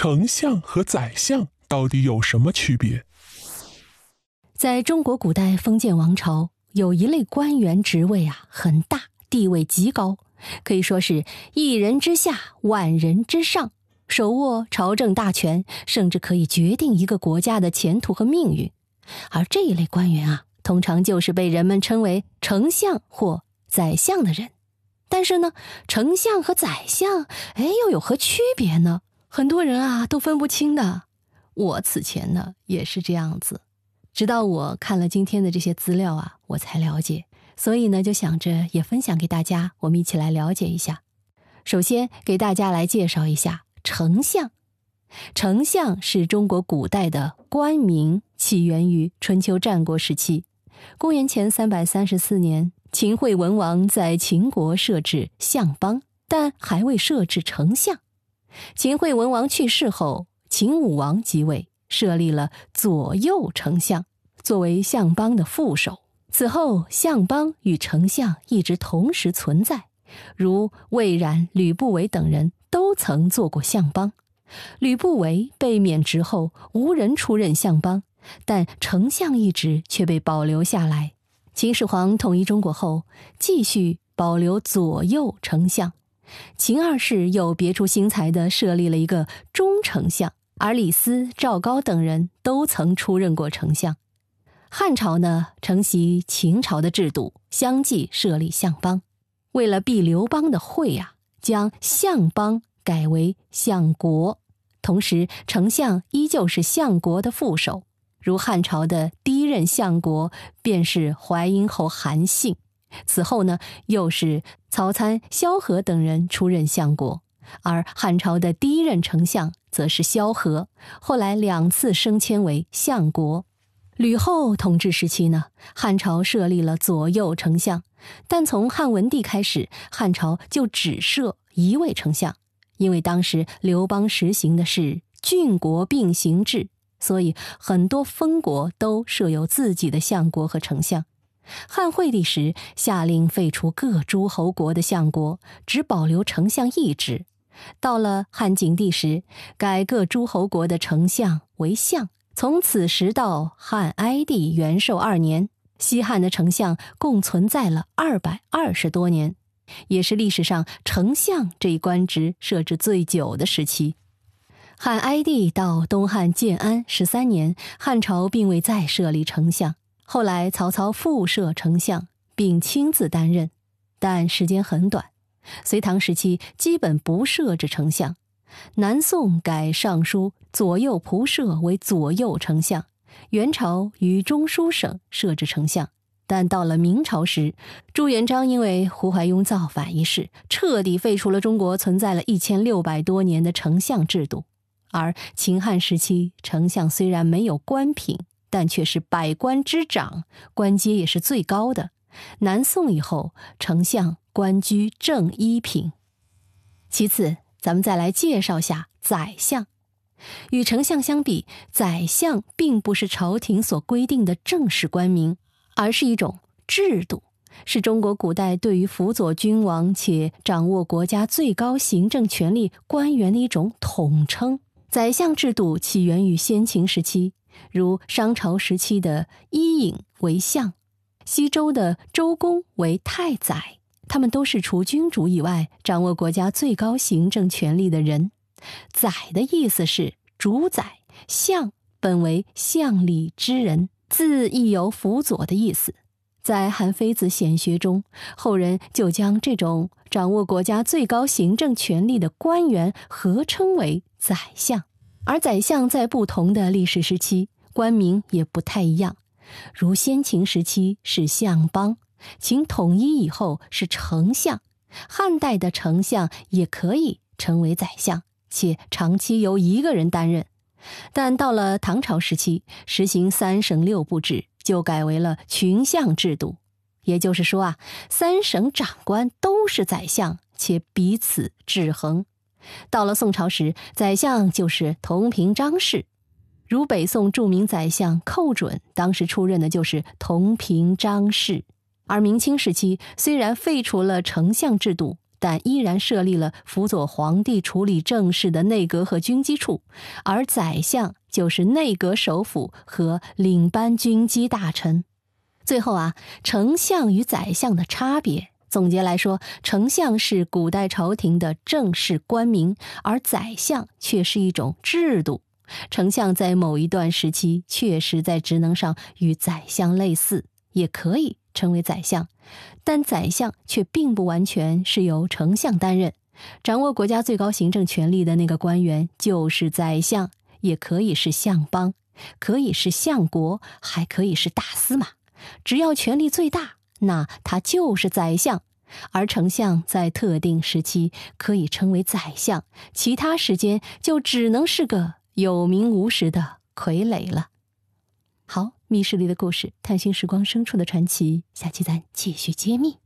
丞相和宰相到底有什么区别？在中国古代封建王朝，有一类官员职位啊很大，地位极高，可以说是一人之下，万人之上，手握朝政大权，甚至可以决定一个国家的前途和命运。而这一类官员啊，通常就是被人们称为丞相或宰相的人。但是呢，丞相和宰相，哎，又有何区别呢？很多人啊都分不清的。我此前呢也是这样子，直到我看了今天的这些资料啊，我才了解。所以呢，就想着也分享给大家，我们一起来了解一下。首先给大家来介绍一下丞相。丞相是中国古代的官名，起源于春秋战国时期。公元前三百三十四年。秦惠文王在秦国设置相邦，但还未设置丞相。秦惠文王去世后，秦武王即位，设立了左右丞相作为相邦的副手。此后，相邦与丞相一直同时存在，如魏冉、吕不韦等人都曾做过相邦。吕不韦被免职后，无人出任相邦，但丞相一职却被保留下来。秦始皇统一中国后，继续保留左右丞相。秦二世又别出心裁地设立了一个中丞相，而李斯、赵高等人都曾出任过丞相。汉朝呢，承袭秦朝的制度，相继设立相邦。为了避刘邦的讳啊，将相邦改为相国，同时丞相依旧是相国的副手。如汉朝的第一任相国便是淮阴侯韩信，此后呢又是曹参、萧何等人出任相国，而汉朝的第一任丞相则是萧何，后来两次升迁为相国。吕后统治时期呢，汉朝设立了左右丞相，但从汉文帝开始，汉朝就只设一位丞相，因为当时刘邦实行的是郡国并行制。所以，很多封国都设有自己的相国和丞相。汉惠帝时下令废除各诸侯国的相国，只保留丞相一职。到了汉景帝时，改各诸侯国的丞相为相。从此时到汉哀帝元寿二年，西汉的丞相共存在了二百二十多年，也是历史上丞相这一官职设置最久的时期。汉哀帝到东汉建安十三年，汉朝并未再设立丞相。后来曹操复设丞相，并亲自担任，但时间很短。隋唐时期基本不设置丞相。南宋改尚书左右仆射为左右丞相。元朝于中书省设置丞相，但到了明朝时，朱元璋因为胡怀庸造反一事，彻底废除了中国存在了一千六百多年的丞相制度。而秦汉时期，丞相虽然没有官品，但却是百官之长，官阶也是最高的。南宋以后，丞相官居正一品。其次，咱们再来介绍下宰相。与丞相相比，宰相并不是朝廷所规定的正式官名，而是一种制度，是中国古代对于辅佐君王且掌握国家最高行政权力官员的一种统称。宰相制度起源于先秦时期，如商朝时期的伊尹为相，西周的周公为太宰，他们都是除君主以外掌握国家最高行政权力的人。宰的意思是主宰，相本为相礼之人，字亦有辅佐的意思。在韩非子显学中，后人就将这种掌握国家最高行政权力的官员合称为宰相。而宰相在不同的历史时期，官名也不太一样。如先秦时期是相邦，秦统一以后是丞相，汉代的丞相也可以成为宰相，且长期由一个人担任。但到了唐朝时期，实行三省六部制。就改为了群相制度，也就是说啊，三省长官都是宰相，且彼此制衡。到了宋朝时，宰相就是同平章事，如北宋著名宰相寇准，当时出任的就是同平章事。而明清时期，虽然废除了丞相制度，但依然设立了辅佐皇帝处理政事的内阁和军机处，而宰相就是内阁首辅和领班军机大臣。最后啊，丞相与宰相的差别，总结来说，丞相是古代朝廷的正式官名，而宰相却是一种制度。丞相在某一段时期确实在职能上与宰相类似，也可以称为宰相。但宰相却并不完全是由丞相担任，掌握国家最高行政权力的那个官员就是宰相，也可以是相邦，可以是相国，还可以是大司马。只要权力最大，那他就是宰相。而丞相在特定时期可以称为宰相，其他时间就只能是个有名无实的傀儡了。好。密室里的故事，探寻时光深处的传奇。下期咱继续揭秘。